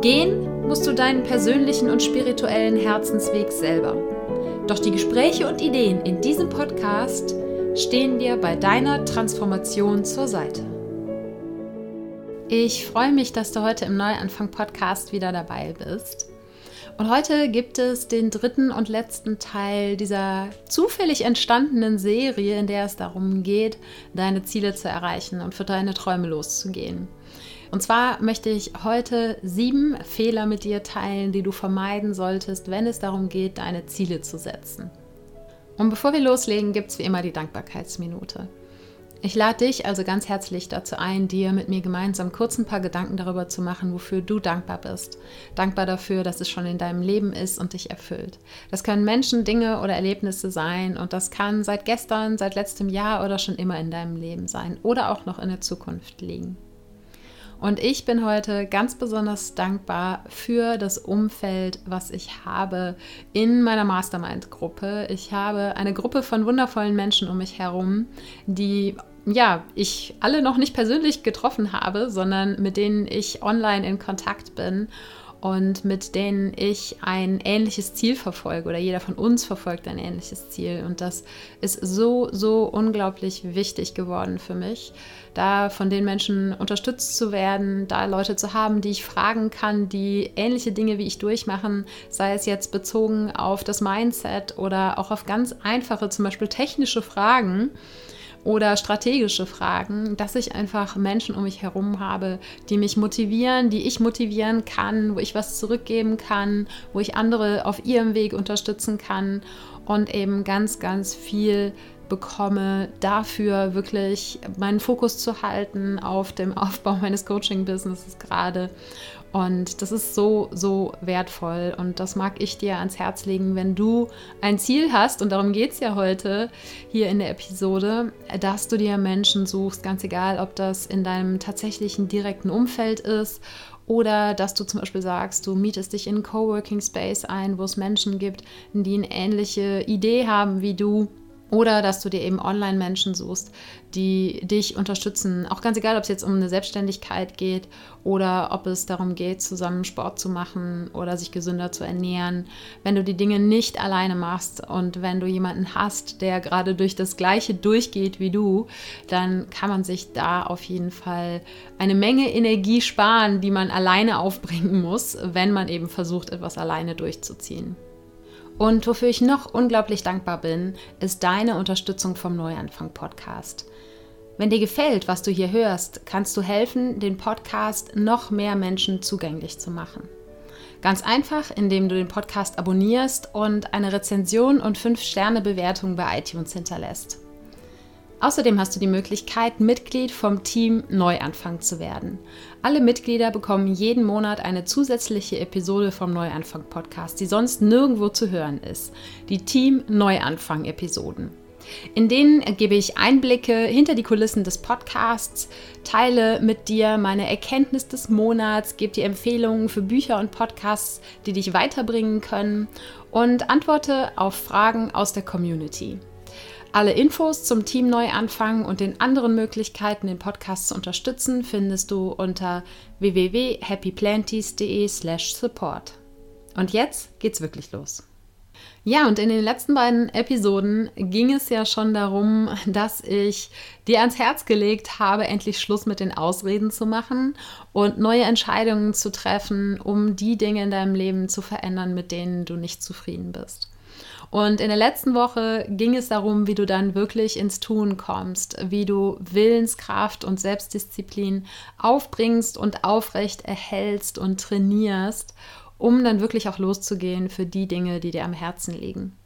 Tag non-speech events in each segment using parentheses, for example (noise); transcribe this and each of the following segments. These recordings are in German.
Gehen musst du deinen persönlichen und spirituellen Herzensweg selber. Doch die Gespräche und Ideen in diesem Podcast stehen dir bei deiner Transformation zur Seite. Ich freue mich, dass du heute im Neuanfang-Podcast wieder dabei bist. Und heute gibt es den dritten und letzten Teil dieser zufällig entstandenen Serie, in der es darum geht, deine Ziele zu erreichen und für deine Träume loszugehen. Und zwar möchte ich heute sieben Fehler mit dir teilen, die du vermeiden solltest, wenn es darum geht, deine Ziele zu setzen. Und bevor wir loslegen, gibt es wie immer die Dankbarkeitsminute. Ich lade dich also ganz herzlich dazu ein, dir mit mir gemeinsam kurz ein paar Gedanken darüber zu machen, wofür du dankbar bist. Dankbar dafür, dass es schon in deinem Leben ist und dich erfüllt. Das können Menschen, Dinge oder Erlebnisse sein und das kann seit gestern, seit letztem Jahr oder schon immer in deinem Leben sein oder auch noch in der Zukunft liegen. Und ich bin heute ganz besonders dankbar für das Umfeld, was ich habe in meiner Mastermind-Gruppe. Ich habe eine Gruppe von wundervollen Menschen um mich herum, die ja, ich alle noch nicht persönlich getroffen habe, sondern mit denen ich online in Kontakt bin und mit denen ich ein ähnliches Ziel verfolge oder jeder von uns verfolgt ein ähnliches Ziel. Und das ist so, so unglaublich wichtig geworden für mich, da von den Menschen unterstützt zu werden, da Leute zu haben, die ich fragen kann, die ähnliche Dinge wie ich durchmachen, sei es jetzt bezogen auf das Mindset oder auch auf ganz einfache, zum Beispiel technische Fragen oder strategische Fragen, dass ich einfach Menschen um mich herum habe, die mich motivieren, die ich motivieren kann, wo ich was zurückgeben kann, wo ich andere auf ihrem Weg unterstützen kann und eben ganz, ganz viel bekomme, dafür wirklich meinen Fokus zu halten auf dem Aufbau meines Coaching-Businesses gerade und das ist so, so wertvoll. Und das mag ich dir ans Herz legen, wenn du ein Ziel hast, und darum geht es ja heute hier in der Episode, dass du dir Menschen suchst, ganz egal, ob das in deinem tatsächlichen direkten Umfeld ist oder dass du zum Beispiel sagst, du mietest dich in einen Coworking Space ein, wo es Menschen gibt, die eine ähnliche Idee haben wie du oder dass du dir eben Online-Menschen suchst, die dich unterstützen. Auch ganz egal, ob es jetzt um eine Selbstständigkeit geht oder ob es darum geht, zusammen Sport zu machen oder sich gesünder zu ernähren. Wenn du die Dinge nicht alleine machst und wenn du jemanden hast, der gerade durch das Gleiche durchgeht wie du, dann kann man sich da auf jeden Fall eine Menge Energie sparen, die man alleine aufbringen muss, wenn man eben versucht, etwas alleine durchzuziehen. Und wofür ich noch unglaublich dankbar bin, ist deine Unterstützung vom Neuanfang Podcast. Wenn dir gefällt, was du hier hörst, kannst du helfen, den Podcast noch mehr Menschen zugänglich zu machen. Ganz einfach, indem du den Podcast abonnierst und eine Rezension und 5-Sterne-Bewertung bei iTunes hinterlässt. Außerdem hast du die Möglichkeit, Mitglied vom Team Neuanfang zu werden. Alle Mitglieder bekommen jeden Monat eine zusätzliche Episode vom Neuanfang Podcast, die sonst nirgendwo zu hören ist. Die Team Neuanfang Episoden. In denen gebe ich Einblicke hinter die Kulissen des Podcasts, teile mit dir meine Erkenntnis des Monats, gebe dir Empfehlungen für Bücher und Podcasts, die dich weiterbringen können und antworte auf Fragen aus der Community. Alle Infos zum Team Neuanfang und den anderen Möglichkeiten, den Podcast zu unterstützen, findest du unter www.happyplanties.de/support. Und jetzt geht's wirklich los. Ja, und in den letzten beiden Episoden ging es ja schon darum, dass ich dir ans Herz gelegt habe, endlich Schluss mit den Ausreden zu machen und neue Entscheidungen zu treffen, um die Dinge in deinem Leben zu verändern, mit denen du nicht zufrieden bist. Und in der letzten Woche ging es darum, wie du dann wirklich ins Tun kommst, wie du Willenskraft und Selbstdisziplin aufbringst und aufrecht erhältst und trainierst, um dann wirklich auch loszugehen für die Dinge, die dir am Herzen liegen.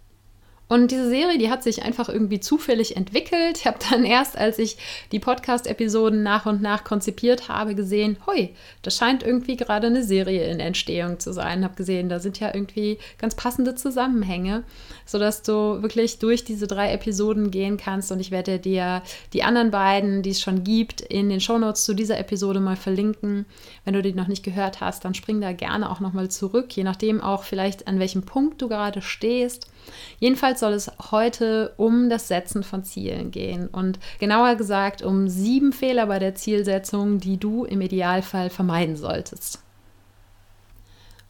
Und diese Serie, die hat sich einfach irgendwie zufällig entwickelt. Ich habe dann erst, als ich die Podcast-Episoden nach und nach konzipiert habe, gesehen, hoi, das scheint irgendwie gerade eine Serie in Entstehung zu sein. Habe gesehen, da sind ja irgendwie ganz passende Zusammenhänge, sodass du wirklich durch diese drei Episoden gehen kannst. Und ich werde dir die anderen beiden, die es schon gibt, in den Shownotes zu dieser Episode mal verlinken. Wenn du die noch nicht gehört hast, dann spring da gerne auch nochmal zurück, je nachdem auch vielleicht an welchem Punkt du gerade stehst. Jedenfalls soll es heute um das Setzen von Zielen gehen und genauer gesagt um sieben Fehler bei der Zielsetzung, die du im Idealfall vermeiden solltest.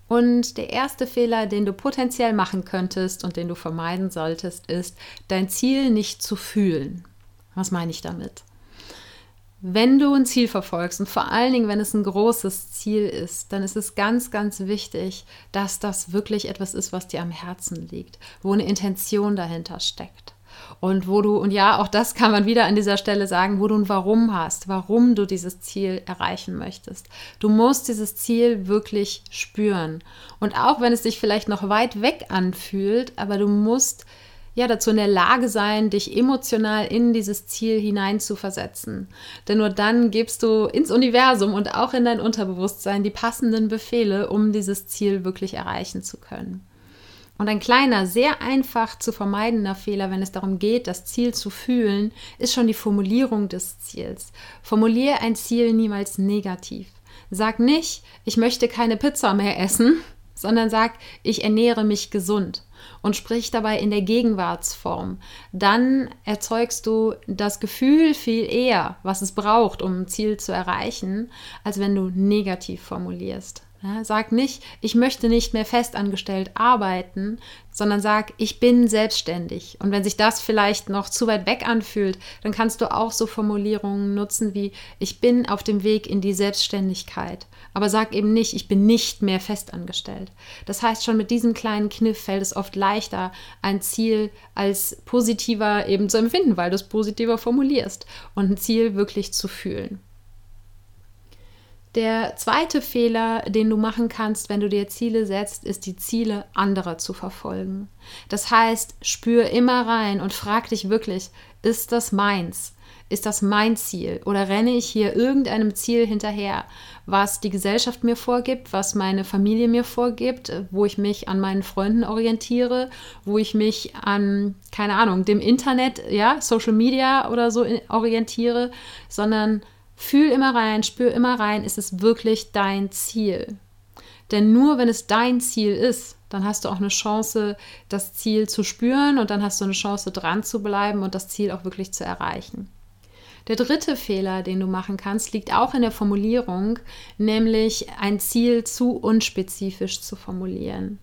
Und der erste Fehler, den du potenziell machen könntest und den du vermeiden solltest, ist, dein Ziel nicht zu fühlen. Was meine ich damit? Wenn du ein Ziel verfolgst und vor allen Dingen, wenn es ein großes Ziel ist, dann ist es ganz, ganz wichtig, dass das wirklich etwas ist, was dir am Herzen liegt, wo eine Intention dahinter steckt. Und wo du, und ja, auch das kann man wieder an dieser Stelle sagen, wo du ein Warum hast, warum du dieses Ziel erreichen möchtest. Du musst dieses Ziel wirklich spüren. Und auch wenn es sich vielleicht noch weit weg anfühlt, aber du musst ja, dazu in der Lage sein, dich emotional in dieses Ziel hinein zu versetzen. Denn nur dann gibst du ins Universum und auch in dein Unterbewusstsein die passenden Befehle, um dieses Ziel wirklich erreichen zu können. Und ein kleiner, sehr einfach zu vermeidender Fehler, wenn es darum geht, das Ziel zu fühlen, ist schon die Formulierung des Ziels. Formuliere ein Ziel niemals negativ. Sag nicht, ich möchte keine Pizza mehr essen, (laughs) sondern sag, ich ernähre mich gesund und sprich dabei in der Gegenwartsform, dann erzeugst du das Gefühl viel eher, was es braucht, um ein Ziel zu erreichen, als wenn du negativ formulierst. Ja, sag nicht, ich möchte nicht mehr festangestellt arbeiten, sondern sag, ich bin selbstständig. Und wenn sich das vielleicht noch zu weit weg anfühlt, dann kannst du auch so Formulierungen nutzen wie, ich bin auf dem Weg in die Selbstständigkeit. Aber sag eben nicht, ich bin nicht mehr festangestellt. Das heißt, schon mit diesem kleinen Kniff fällt es oft leichter, ein Ziel als positiver eben zu empfinden, weil du es positiver formulierst und ein Ziel wirklich zu fühlen. Der zweite Fehler, den du machen kannst, wenn du dir Ziele setzt, ist die Ziele anderer zu verfolgen. Das heißt, spür immer rein und frag dich wirklich, ist das meins? Ist das mein Ziel? Oder renne ich hier irgendeinem Ziel hinterher, was die Gesellschaft mir vorgibt, was meine Familie mir vorgibt, wo ich mich an meinen Freunden orientiere, wo ich mich an, keine Ahnung, dem Internet, ja, Social Media oder so orientiere, sondern Fühl immer rein, spür immer rein, ist es wirklich dein Ziel? Denn nur wenn es dein Ziel ist, dann hast du auch eine Chance, das Ziel zu spüren und dann hast du eine Chance, dran zu bleiben und das Ziel auch wirklich zu erreichen. Der dritte Fehler, den du machen kannst, liegt auch in der Formulierung, nämlich ein Ziel zu unspezifisch zu formulieren.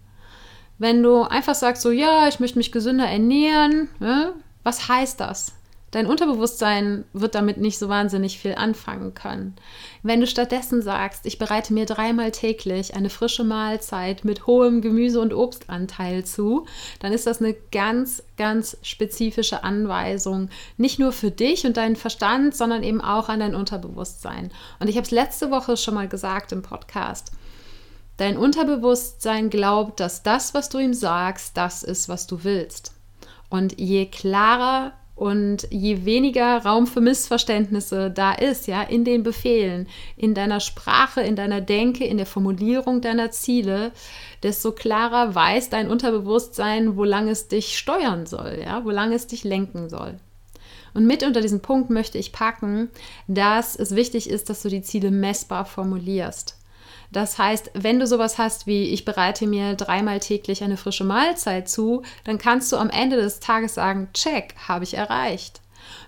Wenn du einfach sagst, so ja, ich möchte mich gesünder ernähren, ne? was heißt das? Dein Unterbewusstsein wird damit nicht so wahnsinnig viel anfangen können. Wenn du stattdessen sagst, ich bereite mir dreimal täglich eine frische Mahlzeit mit hohem Gemüse- und Obstanteil zu, dann ist das eine ganz, ganz spezifische Anweisung. Nicht nur für dich und deinen Verstand, sondern eben auch an dein Unterbewusstsein. Und ich habe es letzte Woche schon mal gesagt im Podcast. Dein Unterbewusstsein glaubt, dass das, was du ihm sagst, das ist, was du willst. Und je klarer und je weniger Raum für Missverständnisse da ist, ja, in den Befehlen, in deiner Sprache, in deiner Denke, in der Formulierung deiner Ziele, desto klarer weiß dein Unterbewusstsein, wo lang es dich steuern soll, ja, wo lang es dich lenken soll. Und mit unter diesem Punkt möchte ich packen, dass es wichtig ist, dass du die Ziele messbar formulierst. Das heißt, wenn du sowas hast wie ich bereite mir dreimal täglich eine frische Mahlzeit zu, dann kannst du am Ende des Tages sagen, check, habe ich erreicht.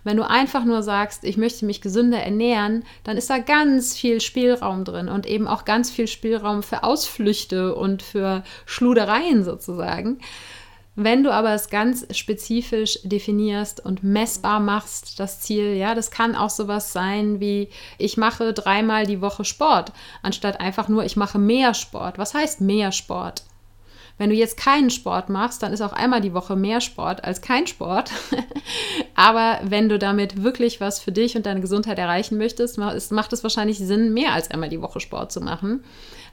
Wenn du einfach nur sagst, ich möchte mich gesünder ernähren, dann ist da ganz viel Spielraum drin und eben auch ganz viel Spielraum für Ausflüchte und für Schludereien sozusagen. Wenn du aber es ganz spezifisch definierst und messbar machst, das Ziel, ja, das kann auch sowas sein wie, ich mache dreimal die Woche Sport, anstatt einfach nur, ich mache mehr Sport. Was heißt mehr Sport? Wenn du jetzt keinen Sport machst, dann ist auch einmal die Woche mehr Sport als kein Sport. (laughs) Aber wenn du damit wirklich was für dich und deine Gesundheit erreichen möchtest, macht es wahrscheinlich Sinn, mehr als einmal die Woche Sport zu machen.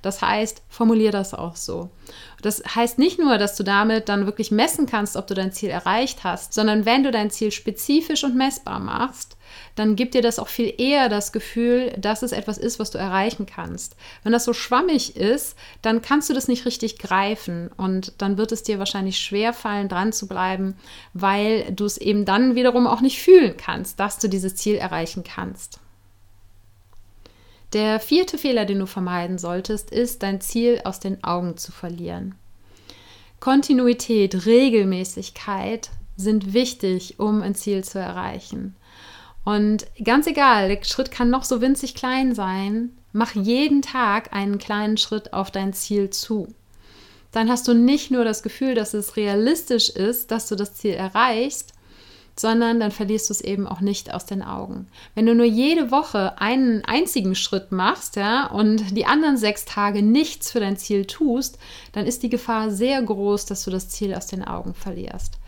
Das heißt, formulier das auch so. Das heißt nicht nur, dass du damit dann wirklich messen kannst, ob du dein Ziel erreicht hast, sondern wenn du dein Ziel spezifisch und messbar machst, dann gibt dir das auch viel eher das Gefühl, dass es etwas ist, was du erreichen kannst. Wenn das so schwammig ist, dann kannst du das nicht richtig greifen und dann wird es dir wahrscheinlich schwer fallen, dran zu bleiben, weil du es eben dann wiederum auch nicht fühlen kannst, dass du dieses Ziel erreichen kannst. Der vierte Fehler, den du vermeiden solltest, ist, dein Ziel aus den Augen zu verlieren. Kontinuität, Regelmäßigkeit sind wichtig, um ein Ziel zu erreichen. Und ganz egal, der Schritt kann noch so winzig klein sein, mach jeden Tag einen kleinen Schritt auf dein Ziel zu. Dann hast du nicht nur das Gefühl, dass es realistisch ist, dass du das Ziel erreichst, sondern dann verlierst du es eben auch nicht aus den Augen. Wenn du nur jede Woche einen einzigen Schritt machst, ja, und die anderen sechs Tage nichts für dein Ziel tust, dann ist die Gefahr sehr groß, dass du das Ziel aus den Augen verlierst.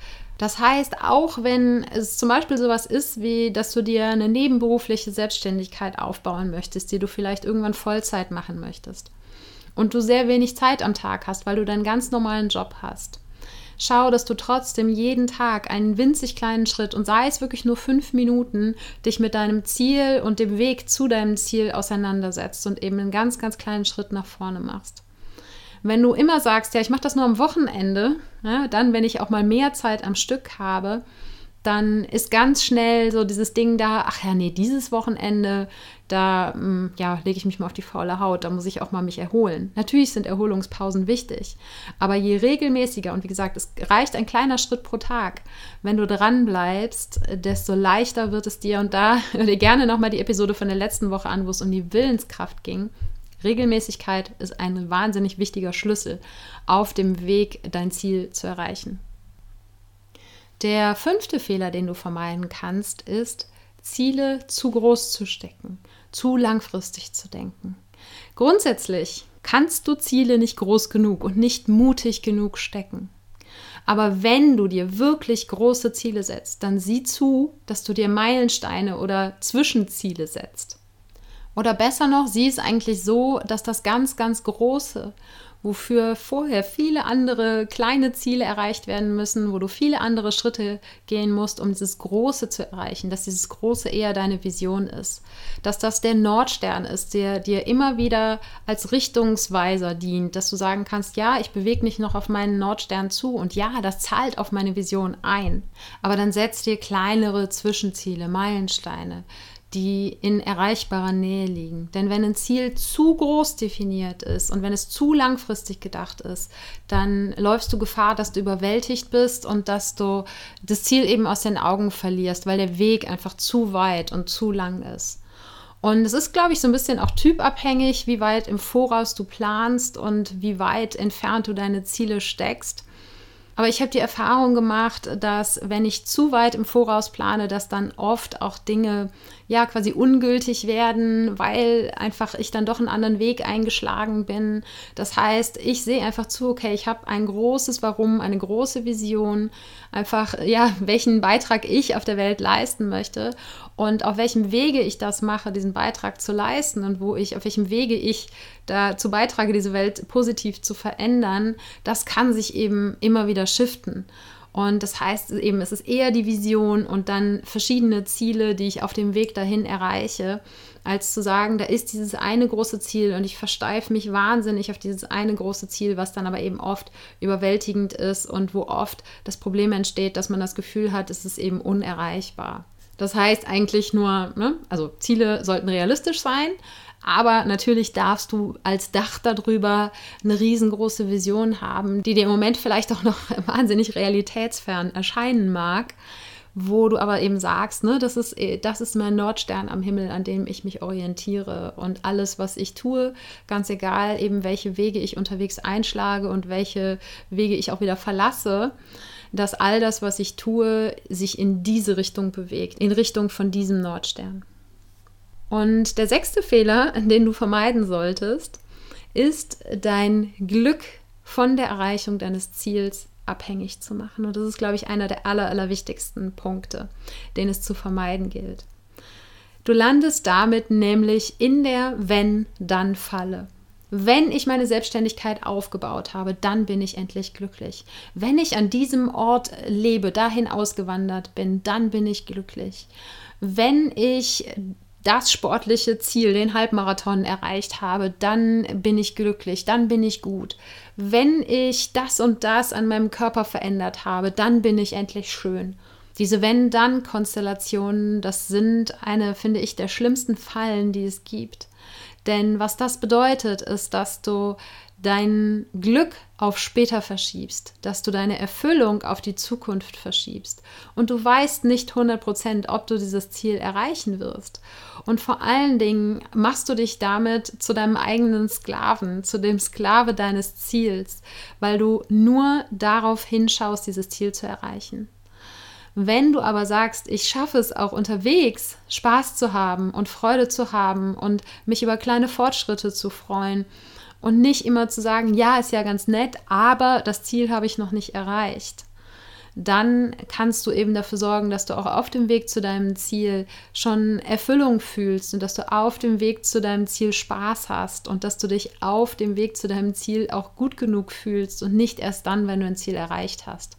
Das heißt, auch wenn es zum Beispiel sowas ist, wie dass du dir eine nebenberufliche Selbstständigkeit aufbauen möchtest, die du vielleicht irgendwann Vollzeit machen möchtest und du sehr wenig Zeit am Tag hast, weil du deinen ganz normalen Job hast, schau, dass du trotzdem jeden Tag einen winzig kleinen Schritt und sei es wirklich nur fünf Minuten, dich mit deinem Ziel und dem Weg zu deinem Ziel auseinandersetzt und eben einen ganz, ganz kleinen Schritt nach vorne machst. Wenn du immer sagst, ja, ich mache das nur am Wochenende, ja, dann, wenn ich auch mal mehr Zeit am Stück habe, dann ist ganz schnell so dieses Ding da, ach ja, nee, dieses Wochenende, da mm, ja, lege ich mich mal auf die faule Haut, da muss ich auch mal mich erholen. Natürlich sind Erholungspausen wichtig, aber je regelmäßiger und wie gesagt, es reicht ein kleiner Schritt pro Tag, wenn du dran bleibst, desto leichter wird es dir und da (laughs) hör dir gerne nochmal die Episode von der letzten Woche an, wo es um die Willenskraft ging. Regelmäßigkeit ist ein wahnsinnig wichtiger Schlüssel auf dem Weg, dein Ziel zu erreichen. Der fünfte Fehler, den du vermeiden kannst, ist, Ziele zu groß zu stecken, zu langfristig zu denken. Grundsätzlich kannst du Ziele nicht groß genug und nicht mutig genug stecken. Aber wenn du dir wirklich große Ziele setzt, dann sieh zu, dass du dir Meilensteine oder Zwischenziele setzt. Oder besser noch, sieh es eigentlich so, dass das ganz, ganz große wofür vorher viele andere kleine Ziele erreicht werden müssen, wo du viele andere Schritte gehen musst, um dieses Große zu erreichen, dass dieses Große eher deine Vision ist, dass das der Nordstern ist, der dir immer wieder als Richtungsweiser dient, dass du sagen kannst, ja, ich bewege mich noch auf meinen Nordstern zu und ja, das zahlt auf meine Vision ein, aber dann setz dir kleinere Zwischenziele, Meilensteine, die in erreichbarer Nähe liegen. Denn wenn ein Ziel zu groß definiert ist und wenn es zu langfristig gedacht ist, dann läufst du Gefahr, dass du überwältigt bist und dass du das Ziel eben aus den Augen verlierst, weil der Weg einfach zu weit und zu lang ist. Und es ist, glaube ich, so ein bisschen auch typabhängig, wie weit im Voraus du planst und wie weit entfernt du deine Ziele steckst. Aber ich habe die Erfahrung gemacht, dass wenn ich zu weit im Voraus plane, dass dann oft auch Dinge ja quasi ungültig werden, weil einfach ich dann doch einen anderen Weg eingeschlagen bin. Das heißt, ich sehe einfach zu, okay, ich habe ein großes Warum, eine große Vision, einfach ja, welchen Beitrag ich auf der Welt leisten möchte und auf welchem Wege ich das mache, diesen Beitrag zu leisten und wo ich, auf welchem Wege ich dazu beitrage, diese Welt positiv zu verändern, das kann sich eben immer wieder shiften. Und das heißt eben, es ist eher die Vision und dann verschiedene Ziele, die ich auf dem Weg dahin erreiche, als zu sagen, da ist dieses eine große Ziel und ich versteife mich wahnsinnig auf dieses eine große Ziel, was dann aber eben oft überwältigend ist und wo oft das Problem entsteht, dass man das Gefühl hat, es ist eben unerreichbar. Das heißt eigentlich nur, ne, also Ziele sollten realistisch sein, aber natürlich darfst du als Dach darüber eine riesengroße Vision haben, die dir im Moment vielleicht auch noch (laughs) wahnsinnig realitätsfern erscheinen mag, wo du aber eben sagst, ne, das ist, das ist mein Nordstern am Himmel, an dem ich mich orientiere. Und alles, was ich tue, ganz egal, eben welche Wege ich unterwegs einschlage und welche Wege ich auch wieder verlasse, dass all das, was ich tue, sich in diese Richtung bewegt, in Richtung von diesem Nordstern. Und der sechste Fehler, (laughs) den du vermeiden solltest, ist dein Glück von der Erreichung deines Ziels abhängig zu machen. Und das ist, glaube ich, einer der aller, allerwichtigsten Punkte, den es zu vermeiden gilt. Du landest damit nämlich in der Wenn-Dann-Falle. Wenn ich meine Selbstständigkeit aufgebaut habe, dann bin ich endlich glücklich. Wenn ich an diesem Ort lebe, dahin ausgewandert bin, dann bin ich glücklich. Wenn ich das sportliche Ziel, den Halbmarathon erreicht habe, dann bin ich glücklich, dann bin ich gut. Wenn ich das und das an meinem Körper verändert habe, dann bin ich endlich schön. Diese Wenn-Dann-Konstellationen, das sind eine, finde ich, der schlimmsten Fallen, die es gibt. Denn was das bedeutet, ist, dass du dein Glück auf später verschiebst, dass du deine Erfüllung auf die Zukunft verschiebst und du weißt nicht 100%, ob du dieses Ziel erreichen wirst. Und vor allen Dingen machst du dich damit zu deinem eigenen Sklaven, zu dem Sklave deines Ziels, weil du nur darauf hinschaust, dieses Ziel zu erreichen. Wenn du aber sagst, ich schaffe es auch unterwegs, Spaß zu haben und Freude zu haben und mich über kleine Fortschritte zu freuen und nicht immer zu sagen, ja, ist ja ganz nett, aber das Ziel habe ich noch nicht erreicht, dann kannst du eben dafür sorgen, dass du auch auf dem Weg zu deinem Ziel schon Erfüllung fühlst und dass du auf dem Weg zu deinem Ziel Spaß hast und dass du dich auf dem Weg zu deinem Ziel auch gut genug fühlst und nicht erst dann, wenn du ein Ziel erreicht hast.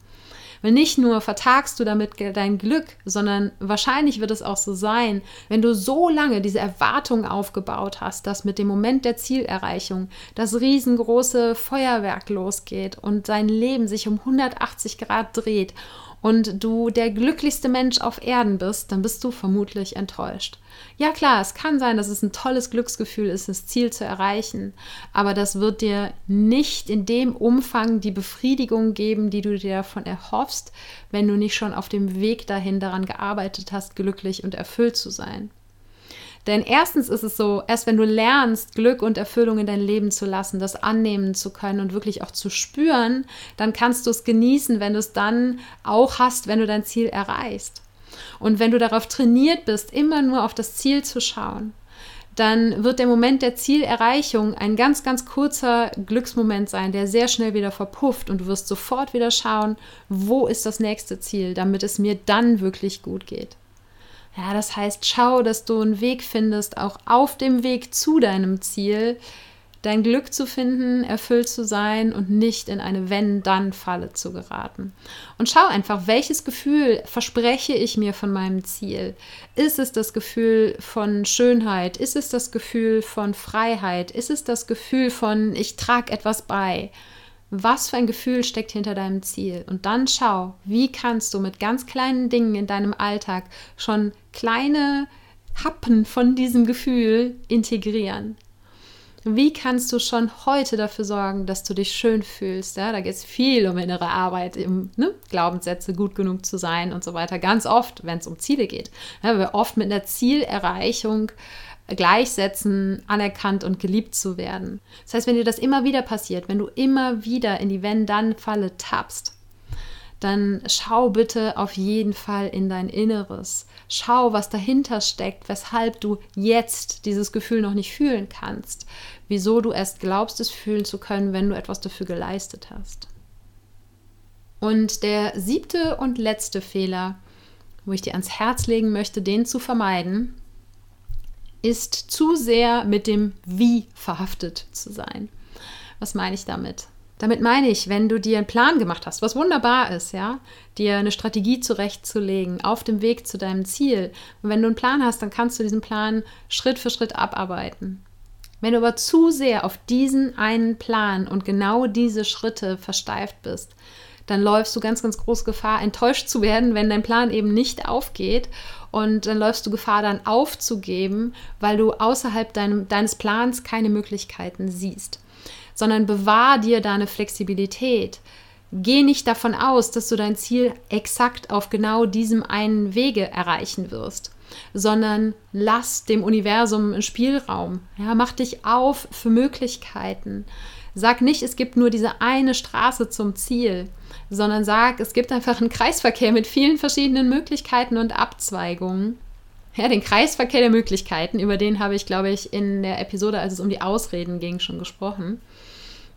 Weil nicht nur vertagst du damit dein Glück, sondern wahrscheinlich wird es auch so sein, wenn du so lange diese Erwartung aufgebaut hast, dass mit dem Moment der Zielerreichung das riesengroße Feuerwerk losgeht und dein Leben sich um 180 Grad dreht und du der glücklichste Mensch auf Erden bist, dann bist du vermutlich enttäuscht. Ja klar, es kann sein, dass es ein tolles Glücksgefühl ist, das Ziel zu erreichen, aber das wird dir nicht in dem Umfang die Befriedigung geben, die du dir davon erhoffst, wenn du nicht schon auf dem Weg dahin daran gearbeitet hast, glücklich und erfüllt zu sein. Denn erstens ist es so, erst wenn du lernst, Glück und Erfüllung in dein Leben zu lassen, das annehmen zu können und wirklich auch zu spüren, dann kannst du es genießen, wenn du es dann auch hast, wenn du dein Ziel erreichst. Und wenn du darauf trainiert bist, immer nur auf das Ziel zu schauen, dann wird der Moment der Zielerreichung ein ganz, ganz kurzer Glücksmoment sein, der sehr schnell wieder verpufft und du wirst sofort wieder schauen, wo ist das nächste Ziel, damit es mir dann wirklich gut geht. Ja, das heißt, schau, dass du einen Weg findest, auch auf dem Weg zu deinem Ziel, dein Glück zu finden, erfüllt zu sein und nicht in eine Wenn-Dann-Falle zu geraten. Und schau einfach, welches Gefühl verspreche ich mir von meinem Ziel? Ist es das Gefühl von Schönheit? Ist es das Gefühl von Freiheit? Ist es das Gefühl von, ich trage etwas bei? Was für ein Gefühl steckt hinter deinem Ziel? Und dann schau, wie kannst du mit ganz kleinen Dingen in deinem Alltag schon kleine Happen von diesem Gefühl integrieren. Wie kannst du schon heute dafür sorgen, dass du dich schön fühlst? Ja, da geht es viel um innere Arbeit, um ne, Glaubenssätze, gut genug zu sein und so weiter. Ganz oft, wenn es um Ziele geht. Ja, wir oft mit einer Zielerreichung gleichsetzen, anerkannt und geliebt zu werden. Das heißt, wenn dir das immer wieder passiert, wenn du immer wieder in die Wenn-Dann-Falle tappst, dann schau bitte auf jeden Fall in dein Inneres. Schau, was dahinter steckt, weshalb du jetzt dieses Gefühl noch nicht fühlen kannst. Wieso du erst glaubst, es fühlen zu können, wenn du etwas dafür geleistet hast. Und der siebte und letzte Fehler, wo ich dir ans Herz legen möchte, den zu vermeiden, ist zu sehr mit dem Wie verhaftet zu sein. Was meine ich damit? Damit meine ich, wenn du dir einen Plan gemacht hast, was wunderbar ist, ja, dir eine Strategie zurechtzulegen auf dem Weg zu deinem Ziel. Und wenn du einen Plan hast, dann kannst du diesen Plan Schritt für Schritt abarbeiten. Wenn du aber zu sehr auf diesen einen Plan und genau diese Schritte versteift bist, dann läufst du ganz, ganz große Gefahr, enttäuscht zu werden, wenn dein Plan eben nicht aufgeht. Und dann läufst du Gefahr, dann aufzugeben, weil du außerhalb deinem, deines Plans keine Möglichkeiten siehst sondern bewahr dir deine Flexibilität. Geh nicht davon aus, dass du dein Ziel exakt auf genau diesem einen Wege erreichen wirst, sondern lass dem Universum einen Spielraum. Ja, mach dich auf für Möglichkeiten. Sag nicht, es gibt nur diese eine Straße zum Ziel, sondern sag, es gibt einfach einen Kreisverkehr mit vielen verschiedenen Möglichkeiten und Abzweigungen. Ja, den Kreisverkehr der Möglichkeiten, über den habe ich, glaube ich, in der Episode, als es um die Ausreden ging, schon gesprochen.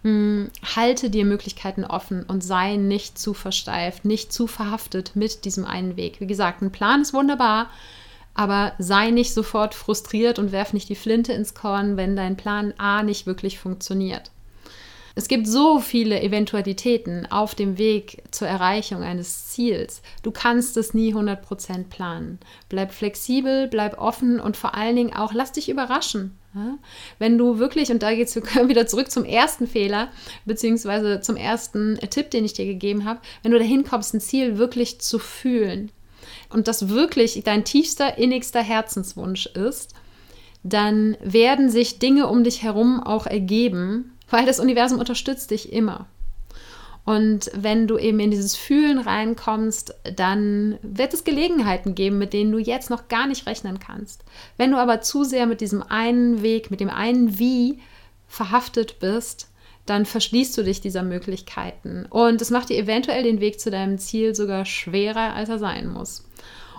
hm, halte dir Möglichkeiten offen und sei nicht zu versteift, nicht zu verhaftet mit diesem einen Weg. Wie gesagt, ein Plan ist wunderbar, aber sei nicht sofort frustriert und werf nicht die Flinte ins Korn, wenn dein Plan A nicht wirklich funktioniert. Es gibt so viele Eventualitäten auf dem Weg zur Erreichung eines Ziels. Du kannst es nie 100% planen. Bleib flexibel, bleib offen und vor allen Dingen auch lass dich überraschen. Wenn du wirklich, und da geht es (laughs) wieder zurück zum ersten Fehler, beziehungsweise zum ersten Tipp, den ich dir gegeben habe, wenn du dahin kommst, ein Ziel wirklich zu fühlen und das wirklich dein tiefster, innigster Herzenswunsch ist, dann werden sich Dinge um dich herum auch ergeben, weil das Universum unterstützt dich immer. Und wenn du eben in dieses Fühlen reinkommst, dann wird es Gelegenheiten geben, mit denen du jetzt noch gar nicht rechnen kannst. Wenn du aber zu sehr mit diesem einen Weg, mit dem einen Wie verhaftet bist, dann verschließt du dich dieser Möglichkeiten. Und es macht dir eventuell den Weg zu deinem Ziel sogar schwerer, als er sein muss.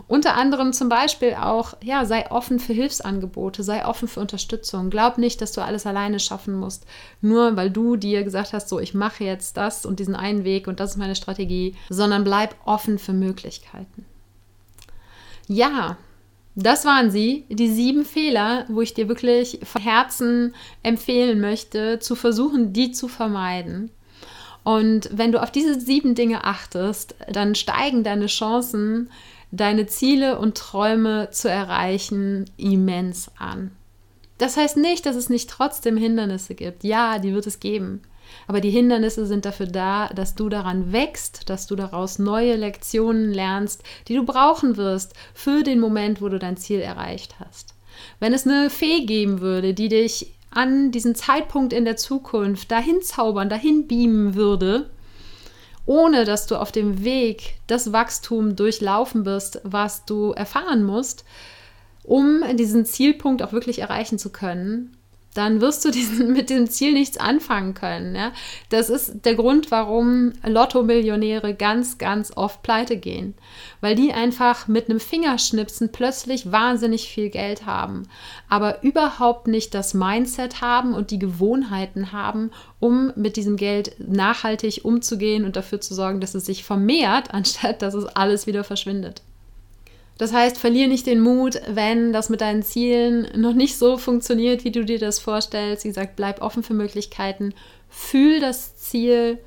Unter anderem zum Beispiel auch, ja, sei offen für Hilfsangebote, sei offen für Unterstützung. Glaub nicht, dass du alles alleine schaffen musst, nur weil du dir gesagt hast, so, ich mache jetzt das und diesen einen Weg und das ist meine Strategie, sondern bleib offen für Möglichkeiten. Ja, das waren sie, die sieben Fehler, wo ich dir wirklich von Herzen empfehlen möchte, zu versuchen, die zu vermeiden. Und wenn du auf diese sieben Dinge achtest, dann steigen deine Chancen, deine Ziele und Träume zu erreichen, immens an. Das heißt nicht, dass es nicht trotzdem Hindernisse gibt. Ja, die wird es geben. Aber die Hindernisse sind dafür da, dass du daran wächst, dass du daraus neue Lektionen lernst, die du brauchen wirst für den Moment, wo du dein Ziel erreicht hast. Wenn es eine Fee geben würde, die dich an diesen Zeitpunkt in der Zukunft dahin zaubern, dahin beamen würde, ohne dass du auf dem Weg das Wachstum durchlaufen bist, was du erfahren musst, um diesen Zielpunkt auch wirklich erreichen zu können, dann wirst du diesen, (laughs) mit dem Ziel nichts anfangen können. Ja? Das ist der Grund, warum Lotto-Millionäre ganz, ganz oft pleite gehen. Weil die einfach mit einem Fingerschnipsen plötzlich wahnsinnig viel Geld haben, aber überhaupt nicht das Mindset haben und die Gewohnheiten haben, um mit diesem Geld nachhaltig umzugehen und dafür zu sorgen, dass es sich vermehrt, (laughs) anstatt dass es alles wieder verschwindet. Das heißt, verlier nicht den Mut, wenn das mit deinen Zielen noch nicht so funktioniert, wie du dir das vorstellst. Wie gesagt, bleib offen für Möglichkeiten, fühl das Ziel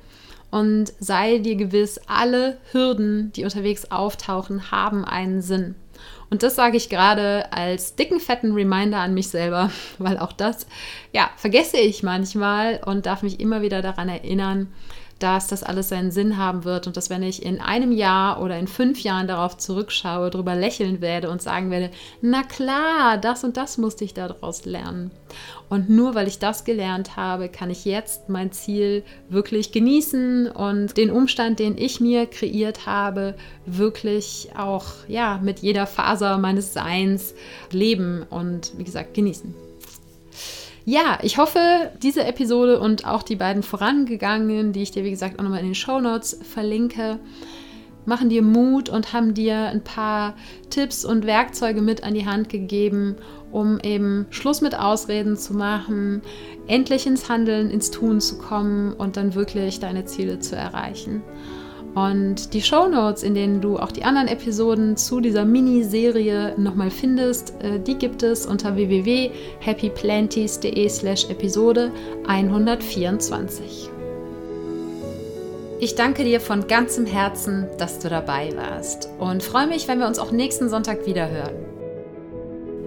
und sei dir gewiss, alle Hürden, die unterwegs auftauchen, haben einen Sinn. Und das sage ich gerade als dicken, fetten Reminder an mich selber, (laughs) weil auch das, ja, vergesse ich manchmal und darf mich immer wieder daran erinnern, dass das alles seinen Sinn haben wird und dass wenn ich in einem Jahr oder in fünf Jahren darauf zurückschaue, darüber lächeln werde und sagen werde, na klar, das und das musste ich daraus lernen. Und nur weil ich das gelernt habe, kann ich jetzt mein Ziel wirklich genießen und den Umstand, den ich mir kreiert habe, wirklich auch ja mit jeder Faser meines Seins leben und wie gesagt genießen. Ja, ich hoffe, diese Episode und auch die beiden vorangegangenen, die ich dir wie gesagt auch nochmal in den Show Notes verlinke, machen dir Mut und haben dir ein paar Tipps und Werkzeuge mit an die Hand gegeben, um eben Schluss mit Ausreden zu machen, endlich ins Handeln, ins Tun zu kommen und dann wirklich deine Ziele zu erreichen. Und die Show Notes, in denen du auch die anderen Episoden zu dieser Miniserie nochmal findest, äh, die gibt es unter www.happyplanties.de slash Episode 124. Ich danke dir von ganzem Herzen, dass du dabei warst und freue mich, wenn wir uns auch nächsten Sonntag wieder hören.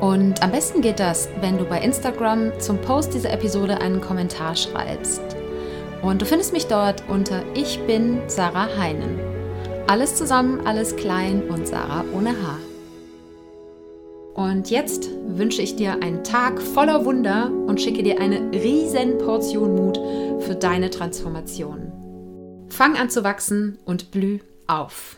Und am besten geht das, wenn du bei Instagram zum Post dieser Episode einen Kommentar schreibst. Und du findest mich dort unter Ich bin Sarah Heinen. Alles zusammen, alles klein und Sarah ohne Haar. Und jetzt wünsche ich dir einen Tag voller Wunder und schicke dir eine riesen Portion Mut für deine Transformation. Fang an zu wachsen und blüh auf.